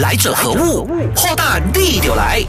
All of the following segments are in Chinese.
来者何物？破蛋地就来。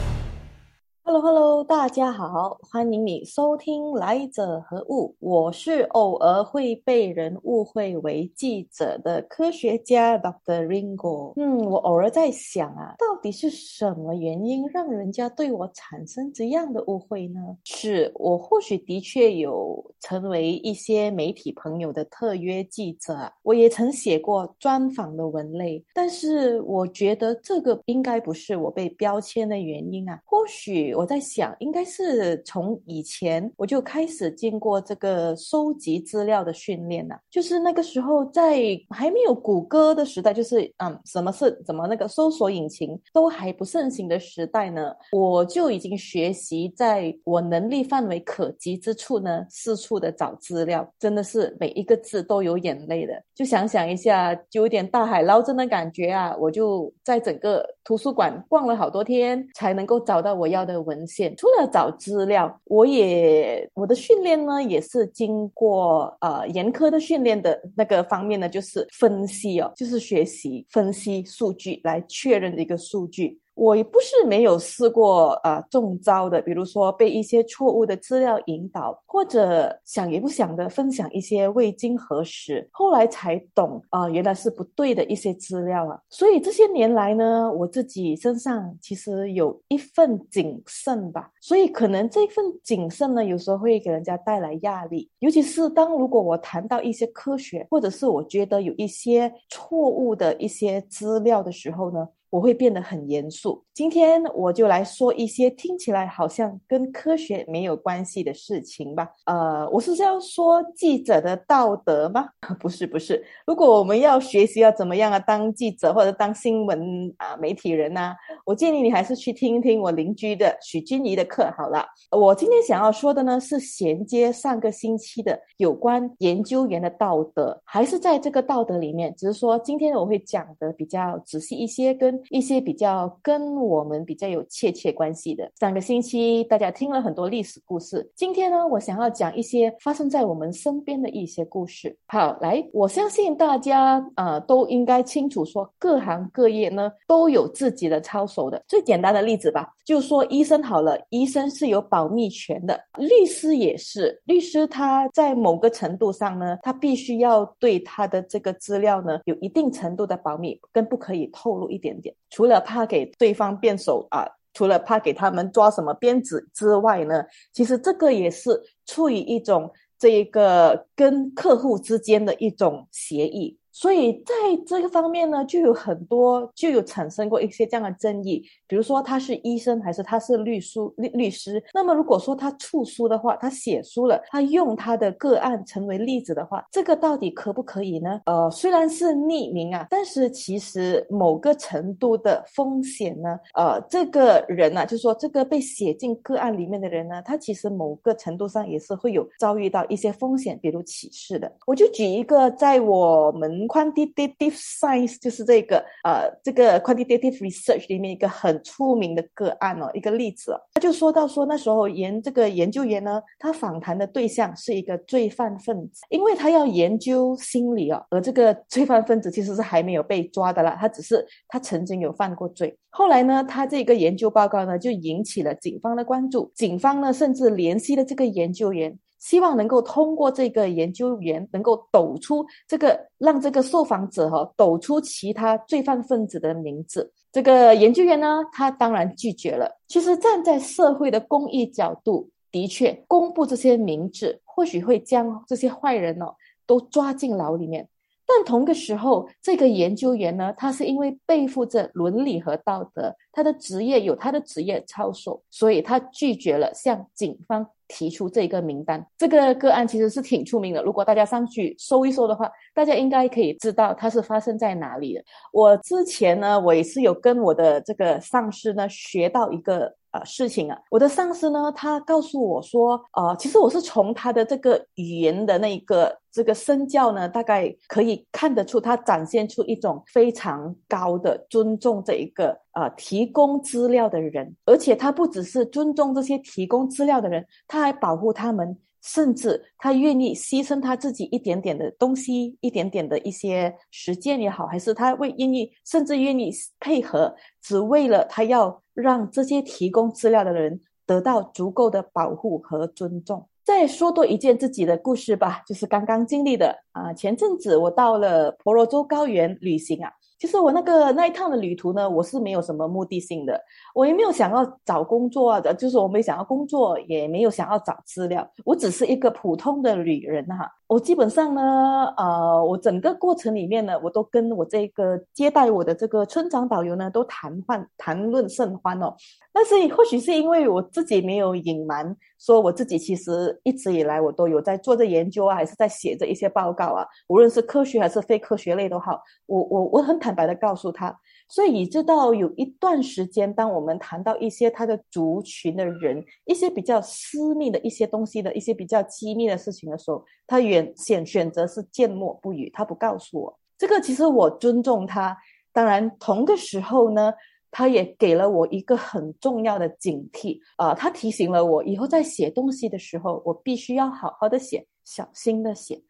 Hello Hello，大家好，欢迎你收听《来者何物》。我是偶尔会被人误会为记者的科学家 Dr. Ringo。嗯，我偶尔在想啊，到底是什么原因让人家对我产生这样的误会呢？是我或许的确有成为一些媒体朋友的特约记者，我也曾写过专访的文类，但是我觉得这个应该不是我被标签的原因啊，或许。我在想，应该是从以前我就开始经过这个收集资料的训练了。就是那个时候，在还没有谷歌的时代，就是嗯，什么是怎么那个搜索引擎都还不盛行的时代呢？我就已经学习在我能力范围可及之处呢，四处的找资料，真的是每一个字都有眼泪的。就想想一下，就有点大海捞针的感觉啊！我就在整个图书馆逛了好多天，才能够找到我要的文。献除了找资料，我也我的训练呢，也是经过呃严苛的训练的那个方面呢，就是分析哦，就是学习分析数据来确认的一个数据。我也不是没有试过啊中招的，比如说被一些错误的资料引导，或者想也不想的分享一些未经核实，后来才懂啊原来是不对的一些资料啊。所以这些年来呢，我自己身上其实有一份谨慎吧。所以可能这份谨慎呢，有时候会给人家带来压力，尤其是当如果我谈到一些科学，或者是我觉得有一些错误的一些资料的时候呢。我会变得很严肃。今天我就来说一些听起来好像跟科学没有关系的事情吧。呃，我是这样说记者的道德吗？不是，不是。如果我们要学习要怎么样啊，当记者或者当新闻啊媒体人呢？我建议你还是去听一听我邻居的许君怡的课好了。我今天想要说的呢，是衔接上个星期的有关研究员的道德，还是在这个道德里面，只是说今天我会讲的比较仔细一些，跟。一些比较跟我们比较有切切关系的。上个星期大家听了很多历史故事，今天呢，我想要讲一些发生在我们身边的一些故事。好，来，我相信大家呃都应该清楚，说各行各业呢都有自己的操守的。最简单的例子吧，就说医生好了，医生是有保密权的，律师也是，律师他在某个程度上呢，他必须要对他的这个资料呢有一定程度的保密，跟不可以透露一点点。除了怕给对方变手啊，除了怕给他们抓什么鞭子之外呢，其实这个也是出于一种这一个跟客户之间的一种协议。所以在这个方面呢，就有很多就有产生过一些这样的争议。比如说他是医生还是他是律书律律师？那么如果说他出书的话，他写书了，他用他的个案成为例子的话，这个到底可不可以呢？呃，虽然是匿名啊，但是其实某个程度的风险呢，呃，这个人呢，就是说这个被写进个案里面的人呢，他其实某个程度上也是会有遭遇到一些风险，比如歧视的。我就举一个在我们。quantitative science 就是这个呃，这个 quantitative research 里面一个很出名的个案哦，一个例子哦。他就说到说那时候研这个研究员呢，他访谈的对象是一个罪犯分子，因为他要研究心理哦，而这个罪犯分子其实是还没有被抓的啦，他只是他曾经有犯过罪。后来呢，他这个研究报告呢就引起了警方的关注，警方呢甚至联系了这个研究员。希望能够通过这个研究员，能够抖出这个，让这个受访者哈抖出其他罪犯分子的名字。这个研究员呢，他当然拒绝了。其实站在社会的公益角度，的确公布这些名字，或许会将这些坏人哦都抓进牢里面。但同个时候，这个研究员呢，他是因为背负着伦理和道德，他的职业有他的职业操守，所以他拒绝了向警方。提出这个名单，这个个案其实是挺出名的。如果大家上去搜一搜的话，大家应该可以知道它是发生在哪里的。我之前呢，我也是有跟我的这个上司呢学到一个。呃，事情啊，我的上司呢，他告诉我说，呃，其实我是从他的这个语言的那个这个身教呢，大概可以看得出，他展现出一种非常高的尊重这一个呃提供资料的人，而且他不只是尊重这些提供资料的人，他还保护他们甚至他愿意牺牲他自己一点点的东西，一点点的一些时间也好，还是他为愿意，甚至愿意配合，只为了他要让这些提供资料的人得到足够的保护和尊重。再说多一件自己的故事吧，就是刚刚经历的啊，前阵子我到了婆罗洲高原旅行啊。其实我那个那一趟的旅途呢，我是没有什么目的性的，我也没有想要找工作的，就是我没想要工作，也没有想要找资料，我只是一个普通的旅人哈。我基本上呢，呃，我整个过程里面呢，我都跟我这个接待我的这个村长导游呢，都谈欢谈论甚欢哦。但是或许是因为我自己没有隐瞒，说我自己其实一直以来我都有在做着研究啊，还是在写着一些报告啊，无论是科学还是非科学类都好，我我我很坦白的告诉他，所以以直到有一段时间，当我们谈到一些他的族群的人，一些比较私密的一些东西的一些比较机密的事情的时候，他远选选择是缄默不语，他不告诉我。这个其实我尊重他，当然同个时候呢。他也给了我一个很重要的警惕啊！他提醒了我，以后在写东西的时候，我必须要好好的写，小心的写。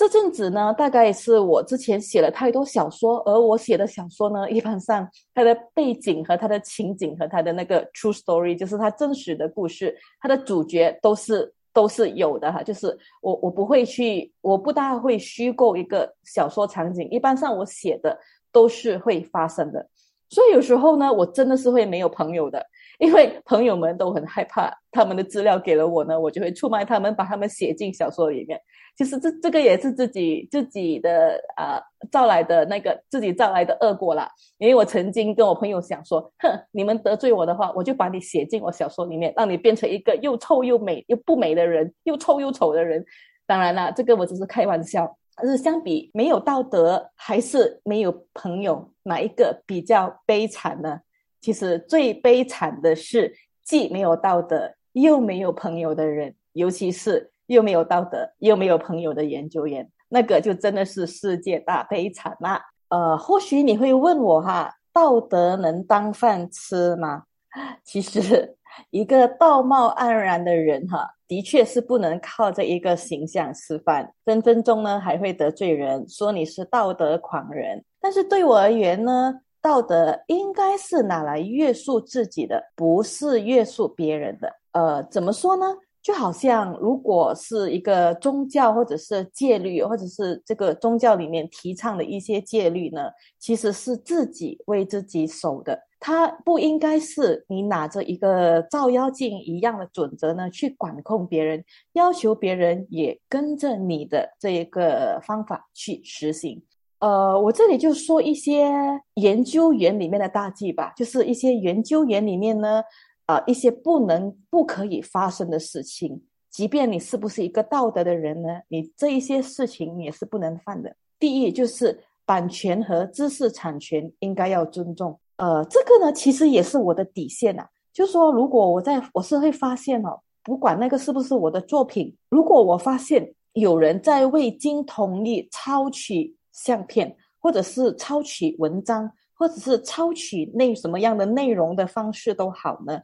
这阵子呢，大概是我之前写了太多小说，而我写的小说呢，一般上它的背景和它的情景和它的那个 true story，就是它真实的故事，它的主角都是都是有的哈。就是我我不会去，我不大会虚构一个小说场景，一般上我写的都是会发生的。所以有时候呢，我真的是会没有朋友的，因为朋友们都很害怕，他们的资料给了我呢，我就会出卖他们，把他们写进小说里面。其实这这个也是自己自己的啊造来的那个自己造来的恶果啦。因为我曾经跟我朋友想说，哼，你们得罪我的话，我就把你写进我小说里面，让你变成一个又臭又美又不美的人，又臭又丑的人。当然啦，这个我只是开玩笑。但是相比没有道德还是没有朋友，哪一个比较悲惨呢？其实最悲惨的是既没有道德又没有朋友的人，尤其是又没有道德又没有朋友的研究员，那个就真的是世界大悲惨啦。呃，或许你会问我哈，道德能当饭吃吗？其实。一个道貌岸然的人，哈，的确是不能靠着一个形象吃饭，分分钟呢还会得罪人，说你是道德狂人。但是对我而言呢，道德应该是拿来约束自己的，不是约束别人的。呃，怎么说呢？就好像如果是一个宗教或者是戒律，或者是这个宗教里面提倡的一些戒律呢，其实是自己为自己守的。它不应该是你拿着一个照妖镜一样的准则呢，去管控别人，要求别人也跟着你的这一个方法去实行。呃，我这里就说一些研究员里面的大忌吧，就是一些研究员里面呢，啊，一些不能、不可以发生的事情，即便你是不是一个道德的人呢，你这一些事情也是不能犯的。第一就是版权和知识产权应该要尊重。呃，这个呢，其实也是我的底线呐。就是说，如果我在我是会发现哦，不管那个是不是我的作品，如果我发现有人在未经同意抄取相片，或者是抄取文章，或者是抄取内什么样的内容的方式都好呢。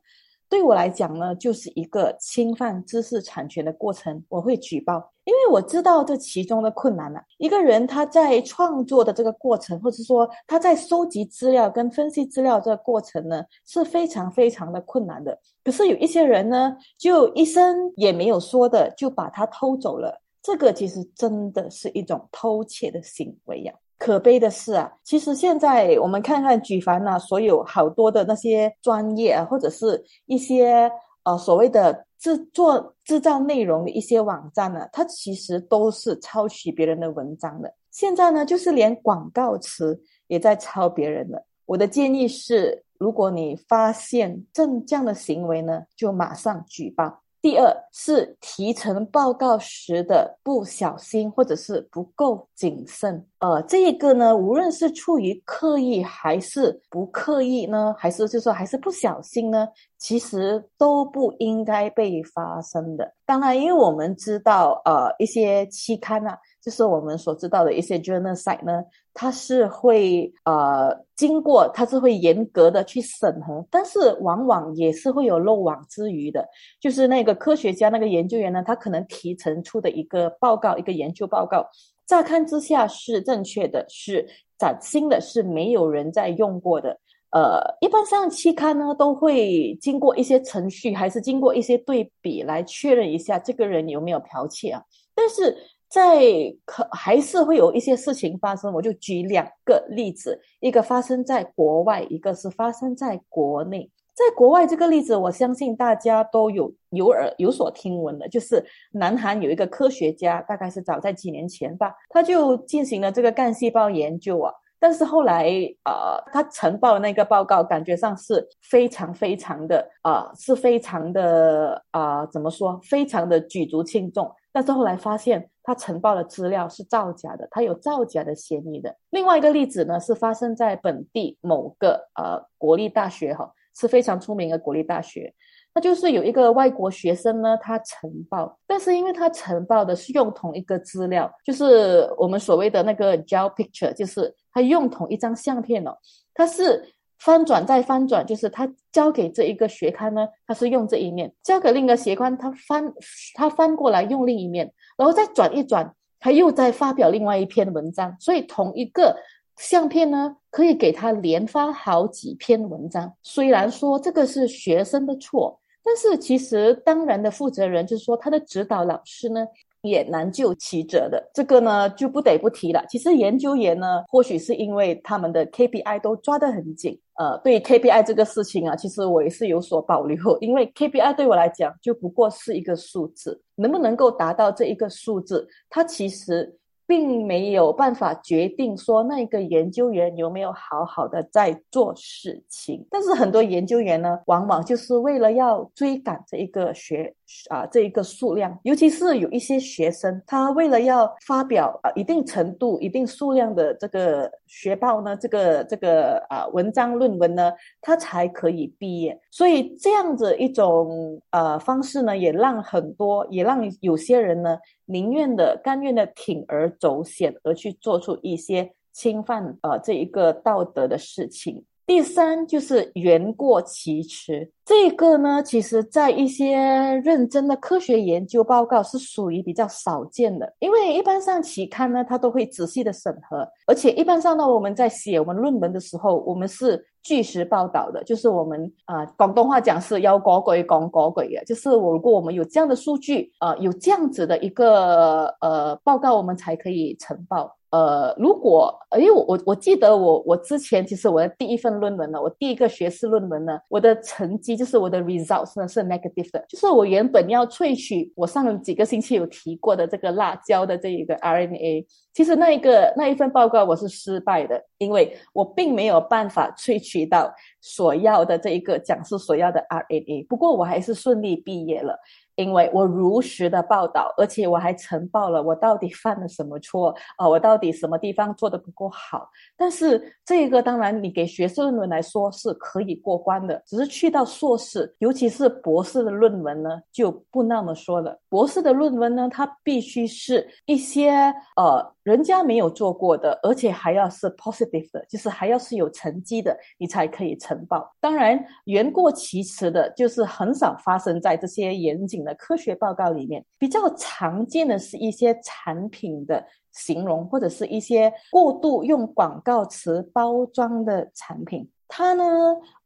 对我来讲呢，就是一个侵犯知识产权的过程，我会举报，因为我知道这其中的困难了。一个人他在创作的这个过程，或者说他在收集资料跟分析资料这个过程呢，是非常非常的困难的。可是有一些人呢，就一声也没有说的就把它偷走了，这个其实真的是一种偷窃的行为呀。可悲的是啊，其实现在我们看看举凡呢，所有好多的那些专业啊，或者是一些呃所谓的制作制造内容的一些网站呢，它其实都是抄袭别人的文章的。现在呢，就是连广告词也在抄别人的。我的建议是，如果你发现正这样的行为呢，就马上举报。第二是提成报告时的不小心或者是不够谨慎，呃，这一个呢，无论是出于刻意还是不刻意呢，还是就说还是不小心呢，其实都不应该被发生的。当然，因为我们知道，呃，一些期刊啊。就是我们所知道的一些 journal site 呢，它是会呃经过，它是会严格的去审核，但是往往也是会有漏网之鱼的。就是那个科学家、那个研究员呢，他可能提成出的一个报告、一个研究报告，乍看之下是正确的，是崭新的，是没有人在用过的。呃，一般上期刊呢都会经过一些程序，还是经过一些对比来确认一下这个人有没有剽窃啊。但是在可还是会有一些事情发生。我就举两个例子，一个发生在国外，一个是发生在国内。在国外这个例子，我相信大家都有有耳有所听闻的，就是南韩有一个科学家，大概是早在几年前吧，他就进行了这个干细胞研究啊。但是后来，呃，他呈报那个报告，感觉上是非常非常的，啊，是非常的，啊，怎么说，非常的举足轻重。但是后来发现，他呈报的资料是造假的，他有造假的嫌疑的。另外一个例子呢，是发生在本地某个呃国立大学，哈，是非常出名的国立大学。那就是有一个外国学生呢，他呈报，但是因为他呈报的是用同一个资料，就是我们所谓的那个 gel picture，就是他用同一张相片哦，他是翻转再翻转，就是他交给这一个学刊呢，他是用这一面，交给另一个学刊，他翻他翻过来用另一面，然后再转一转，他又在发表另外一篇文章，所以同一个相片呢，可以给他连发好几篇文章。虽然说这个是学生的错。但是其实，当然的负责人就是说，他的指导老师呢也难就其责的。这个呢就不得不提了。其实研究员呢，或许是因为他们的 KPI 都抓得很紧。呃，对 KPI 这个事情啊，其实我也是有所保留，因为 KPI 对我来讲就不过是一个数字，能不能够达到这一个数字，它其实。并没有办法决定说那个研究员有没有好好的在做事情，但是很多研究员呢，往往就是为了要追赶这一个学啊这一个数量，尤其是有一些学生，他为了要发表啊一定程度、一定数量的这个学报呢，这个这个啊文章论文呢，他才可以毕业。所以这样子一种呃方式呢，也让很多，也让有些人呢。宁愿的、甘愿的铤而走险，而去做出一些侵犯呃这一个道德的事情。第三就是言过其实，这个呢，其实在一些认真的科学研究报告是属于比较少见的，因为一般上期刊呢，它都会仔细的审核，而且一般上呢，我们在写我们论文的时候，我们是据实报道的，就是我们啊，广东话讲是要搞鬼讲搞鬼的，就是我如果我们有这样的数据啊，有这样子的一个呃报告，我们才可以呈报。呃，如果，因为我我我记得我我之前其实我的第一份论文呢，我第一个学士论文呢，我的成绩就是我的 results 呢是 negative 的，就是我原本要萃取我上几个星期有提过的这个辣椒的这一个 RNA，其实那一个那一份报告我是失败的，因为我并没有办法萃取到所要的这一个讲师所要的 RNA，不过我还是顺利毕业了。因为我如实的报道，而且我还呈报了我到底犯了什么错啊，我到底什么地方做的不够好。但是这个当然你给学士论文来说是可以过关的，只是去到硕士，尤其是博士的论文呢，就不那么说了。博士的论文呢，它必须是一些呃。人家没有做过的，而且还要是 positive 的，就是还要是有成绩的，你才可以呈报。当然，言过其实的，就是很少发生在这些严谨的科学报告里面。比较常见的是一些产品的形容，或者是一些过度用广告词包装的产品，它呢，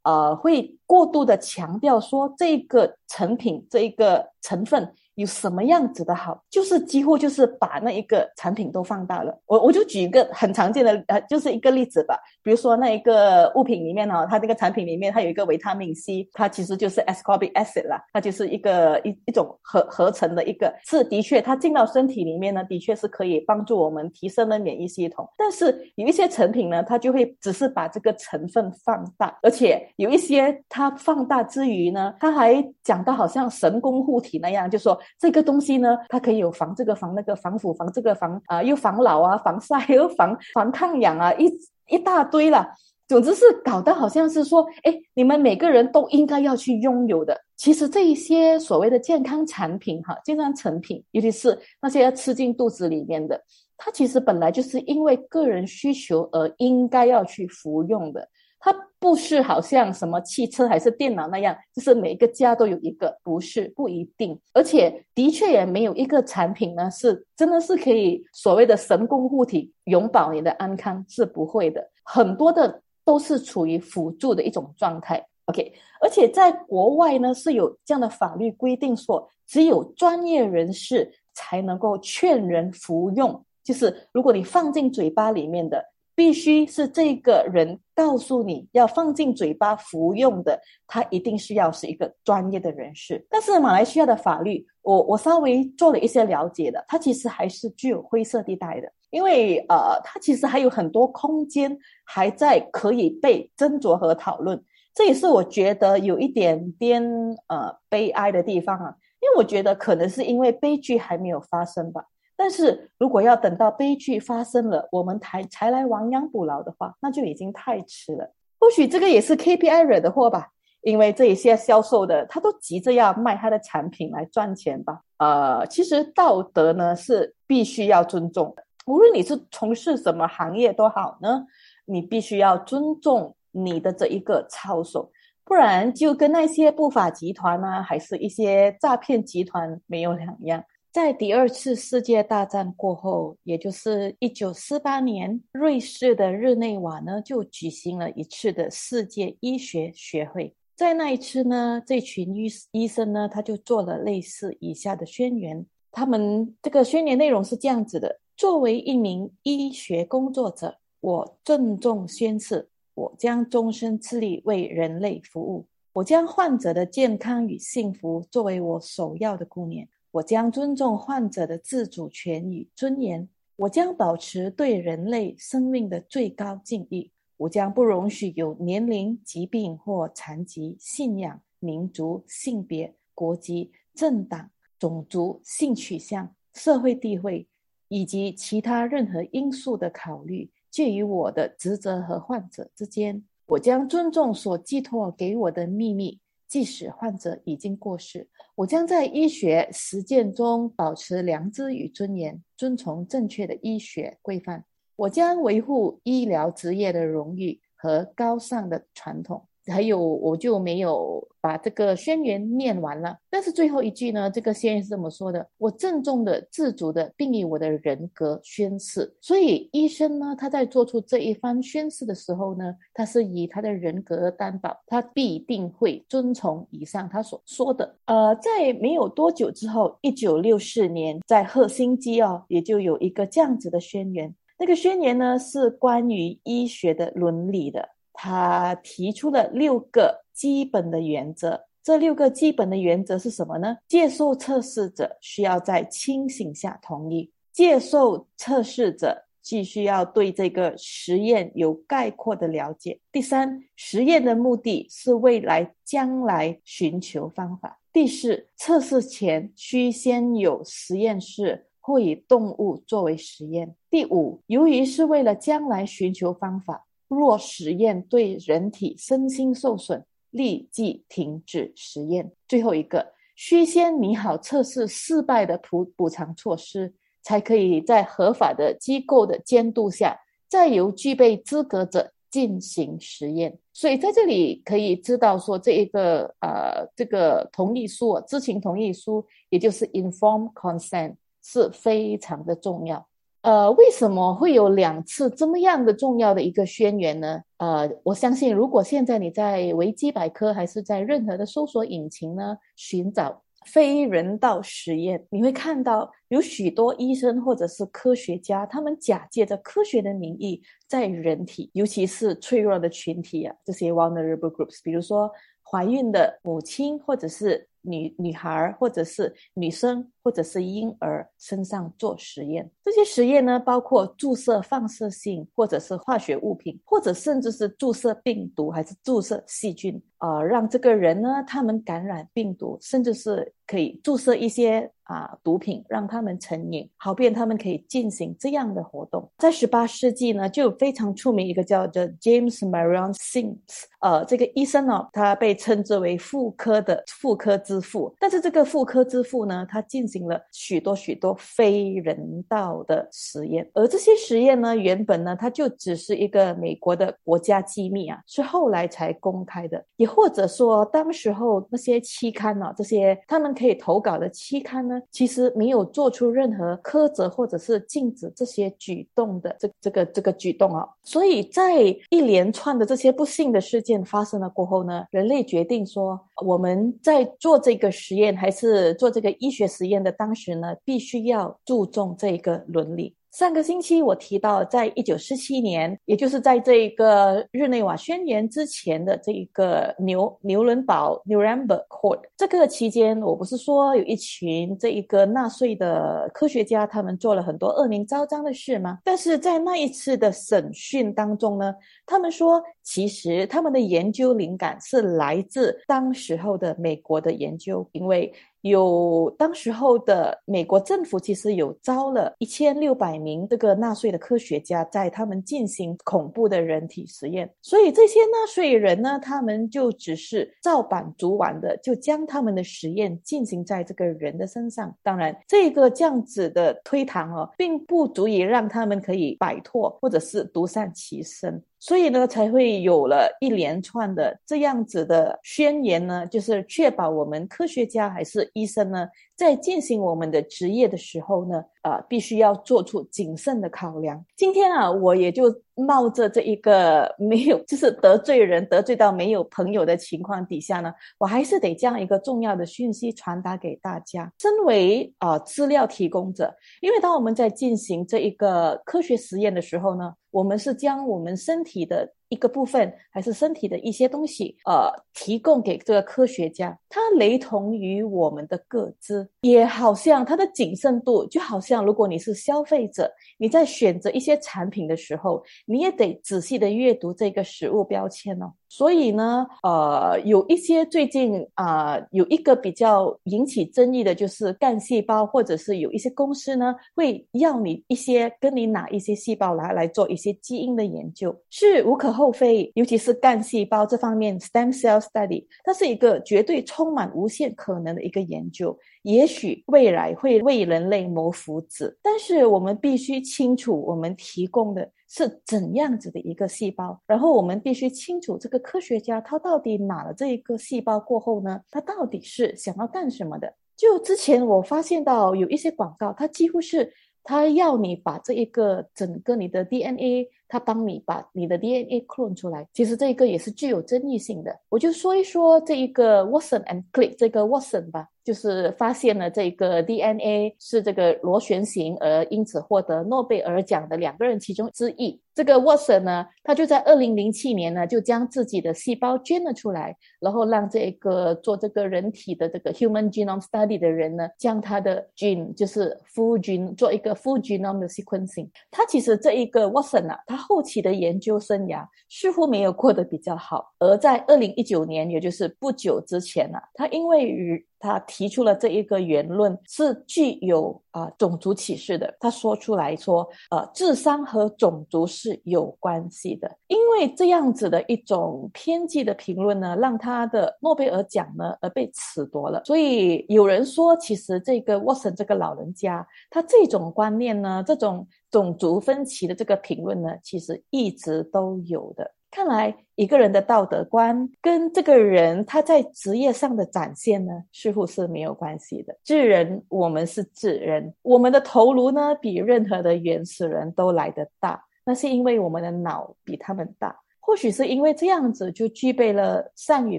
呃，会过度的强调说这个成品这一个成分。有什么样子的好，就是几乎就是把那一个产品都放大了。我我就举一个很常见的呃，就是一个例子吧。比如说那一个物品里面呢，它这个产品里面它有一个维他命 C，它其实就是 ascorbic acid 啦，它就是一个一一种合合成的一个，是的确它进到身体里面呢，的确是可以帮助我们提升了免疫系统。但是有一些成品呢，它就会只是把这个成分放大，而且有一些它放大之余呢，它还讲到好像神功护体那样，就说。这个东西呢，它可以有防这个防那个防腐防这个防啊，又防老啊，防晒又防防抗氧啊，一一大堆了。总之是搞得好像是说，哎，你们每个人都应该要去拥有的。其实这一些所谓的健康产品哈，健康成品，尤其是那些要吃进肚子里面的。它其实本来就是因为个人需求而应该要去服用的。它不是好像什么汽车还是电脑那样，就是每个家都有一个，不是不一定。而且的确也没有一个产品呢是真的是可以所谓的神功护体，永保你的安康是不会的。很多的都是处于辅助的一种状态。OK，而且在国外呢是有这样的法律规定，说只有专业人士才能够劝人服用，就是如果你放进嘴巴里面的。必须是这个人告诉你要放进嘴巴服用的，他一定是要是一个专业的人士。但是马来西亚的法律，我我稍微做了一些了解的，它其实还是具有灰色地带的，因为呃，它其实还有很多空间还在可以被斟酌和讨论。这也是我觉得有一点点呃悲哀的地方啊，因为我觉得可能是因为悲剧还没有发生吧。但是如果要等到悲剧发生了，我们才才来亡羊补牢的话，那就已经太迟了。或许这个也是 KPI 惹的祸吧，因为这一些销售的他都急着要卖他的产品来赚钱吧。呃，其实道德呢是必须要尊重的，无论你是从事什么行业都好呢，你必须要尊重你的这一个操守，不然就跟那些不法集团呢，还是一些诈骗集团没有两样。在第二次世界大战过后，也就是一九四八年，瑞士的日内瓦呢就举行了一次的世界医学学会。在那一次呢，这群医医生呢，他就做了类似以下的宣言。他们这个宣言内容是这样子的：作为一名医学工作者，我郑重宣誓，我将终身致力为人类服务，我将患者的健康与幸福作为我首要的顾念。我将尊重患者的自主权与尊严，我将保持对人类生命的最高敬意，我将不容许有年龄、疾病或残疾、信仰、民族、性别、国籍、政党、种族、性取向、社会地位以及其他任何因素的考虑介于我的职责和患者之间。我将尊重所寄托给我的秘密。即使患者已经过世，我将在医学实践中保持良知与尊严，遵从正确的医学规范。我将维护医疗职业的荣誉和高尚的传统。还有，我就没有把这个宣言念完了。但是最后一句呢，这个宣言是这么说的：我郑重的、自主的，并以我的人格宣誓。所以，医生呢，他在做出这一番宣誓的时候呢，他是以他的人格担保，他必定会遵从以上他所说的。呃，在没有多久之后，一九六四年，在赫辛基哦，也就有一个这样子的宣言。那个宣言呢，是关于医学的伦理的。他提出了六个基本的原则，这六个基本的原则是什么呢？接受测试者需要在清醒下同意，接受测试者既需要对这个实验有概括的了解。第三，实验的目的是未来将来寻求方法。第四，测试前需先有实验室或以动物作为实验。第五，由于是为了将来寻求方法。若实验对人体身心受损，立即停止实验。最后一个，需先拟好测试失败的补补偿措施，才可以在合法的机构的监督下，再由具备资格者进行实验。所以在这里可以知道说，这一个呃，这个同意书、知情同意书，也就是 informed consent，是非常的重要。呃，为什么会有两次这么样的重要的一个宣言呢？呃，我相信，如果现在你在维基百科还是在任何的搜索引擎呢，寻找非人道实验，你会看到有许多医生或者是科学家，他们假借着科学的名义，在人体，尤其是脆弱的群体啊，这些 vulnerable groups，比如说怀孕的母亲或者是。女女孩或者是女生或者是婴儿身上做实验，这些实验呢，包括注射放射性或者是化学物品，或者甚至是注射病毒还是注射细菌，呃，让这个人呢，他们感染病毒，甚至是。可以注射一些啊毒品，让他们成瘾，好便他们可以进行这样的活动。在十八世纪呢，就非常出名一个叫做 James Marion Sims，呃，这个医生呢，他被称之为妇科的妇科之父。但是这个妇科之父呢，他进行了许多许多非人道的实验，而这些实验呢，原本呢，它就只是一个美国的国家机密啊，是后来才公开的，也或者说当时候那些期刊呢，这些他们可以投稿的期刊呢，其实没有做出任何苛责或者是禁止这些举动的这这个这个举动啊。所以在一连串的这些不幸的事件发生了过后呢，人类决定说，我们在做这个实验还是做这个医学实验的当时呢，必须要注重这个伦理。上个星期我提到，在一九四七年，也就是在这一个日内瓦宣言之前的这一个牛牛伦堡 （Nuremberg Court） 这个期间，我不是说有一群这一个纳粹的科学家，他们做了很多恶名昭彰的事吗？但是在那一次的审讯当中呢，他们说，其实他们的研究灵感是来自当时候的美国的研究，因为。有当时候的美国政府其实有招了一千六百名这个纳税的科学家，在他们进行恐怖的人体实验，所以这些纳税人呢，他们就只是照板煮碗的，就将他们的实验进行在这个人的身上。当然，这个这样子的推搪哦，并不足以让他们可以摆脱或者是独善其身。所以呢，才会有了一连串的这样子的宣言呢，就是确保我们科学家还是医生呢，在进行我们的职业的时候呢，呃，必须要做出谨慎的考量。今天啊，我也就冒着这一个 没有，就是得罪人得罪到没有朋友的情况底下呢，我还是得将一个重要的讯息传达给大家。身为啊资料提供者，因为当我们在进行这一个科学实验的时候呢。我们是将我们身体的一个部分，还是身体的一些东西，呃，提供给这个科学家。它雷同于我们的个资，也好像它的谨慎度，就好像如果你是消费者，你在选择一些产品的时候，你也得仔细的阅读这个食物标签哦。所以呢，呃，有一些最近啊，有一个比较引起争议的，就是干细胞，或者是有一些公司呢，会要你一些跟你拿一些细胞来来做一些基因的研究，是无可厚非。尤其是干细胞这方面，stem cell study，它是一个绝对充满无限可能的一个研究，也许未来会为人类谋福祉。但是我们必须清楚，我们提供的。是怎样子的一个细胞？然后我们必须清楚这个科学家他到底拿了这一个细胞过后呢，他到底是想要干什么的？就之前我发现到有一些广告，它几乎是他要你把这一个整个你的 DNA，他帮你把你的 DNA clone 出来。其实这一个也是具有争议性的。我就说一说这一个 Watson and Click 这个 Watson 吧。就是发现了这个 DNA 是这个螺旋形，而因此获得诺贝尔奖的两个人其中之一。这个 Watson 呢，他就在二零零七年呢，就将自己的细胞捐了出来，然后让这个做这个人体的这个 Human Genome Study 的人呢，将他的 gene 就是 full gene 做一个 full genome 的 sequencing。他其实这一个 Watson 啊，他后期的研究生涯似乎没有过得比较好，而在二零一九年，也就是不久之前呢，他因为与他提出了这一个言论是具有啊种族歧视的。他说出来说，呃，智商和种族是有关系的。因为这样子的一种偏激的评论呢，让他的诺贝尔奖呢而被褫夺了。所以有人说，其实这个沃森这个老人家，他这种观念呢，这种种族分歧的这个评论呢，其实一直都有的。看来一个人的道德观跟这个人他在职业上的展现呢，似乎是没有关系的。智人，我们是智人，我们的头颅呢比任何的原始人都来得大，那是因为我们的脑比他们大。或许是因为这样子就具备了善于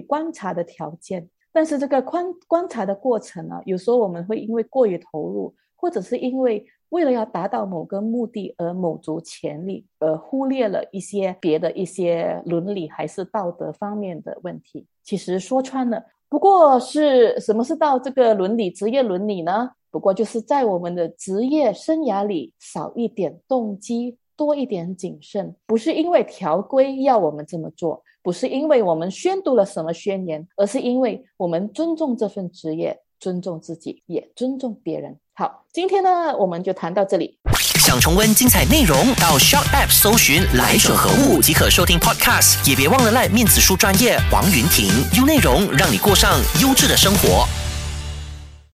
观察的条件，但是这个观观察的过程呢，有时候我们会因为过于投入，或者是因为。为了要达到某个目的而卯足全力，而忽略了一些别的一些伦理还是道德方面的问题。其实说穿了，不过是什么是到这个伦理职业伦理呢？不过就是在我们的职业生涯里少一点动机，多一点谨慎。不是因为条规要我们这么做，不是因为我们宣读了什么宣言，而是因为我们尊重这份职业。尊重自己，也尊重别人。好，今天呢，我们就谈到这里。想重温精彩内容，到 s h o p App 搜寻“来者何物”即可收听 Podcast。也别忘了赖面子书专业王云婷，用内容让你过上优质的生活。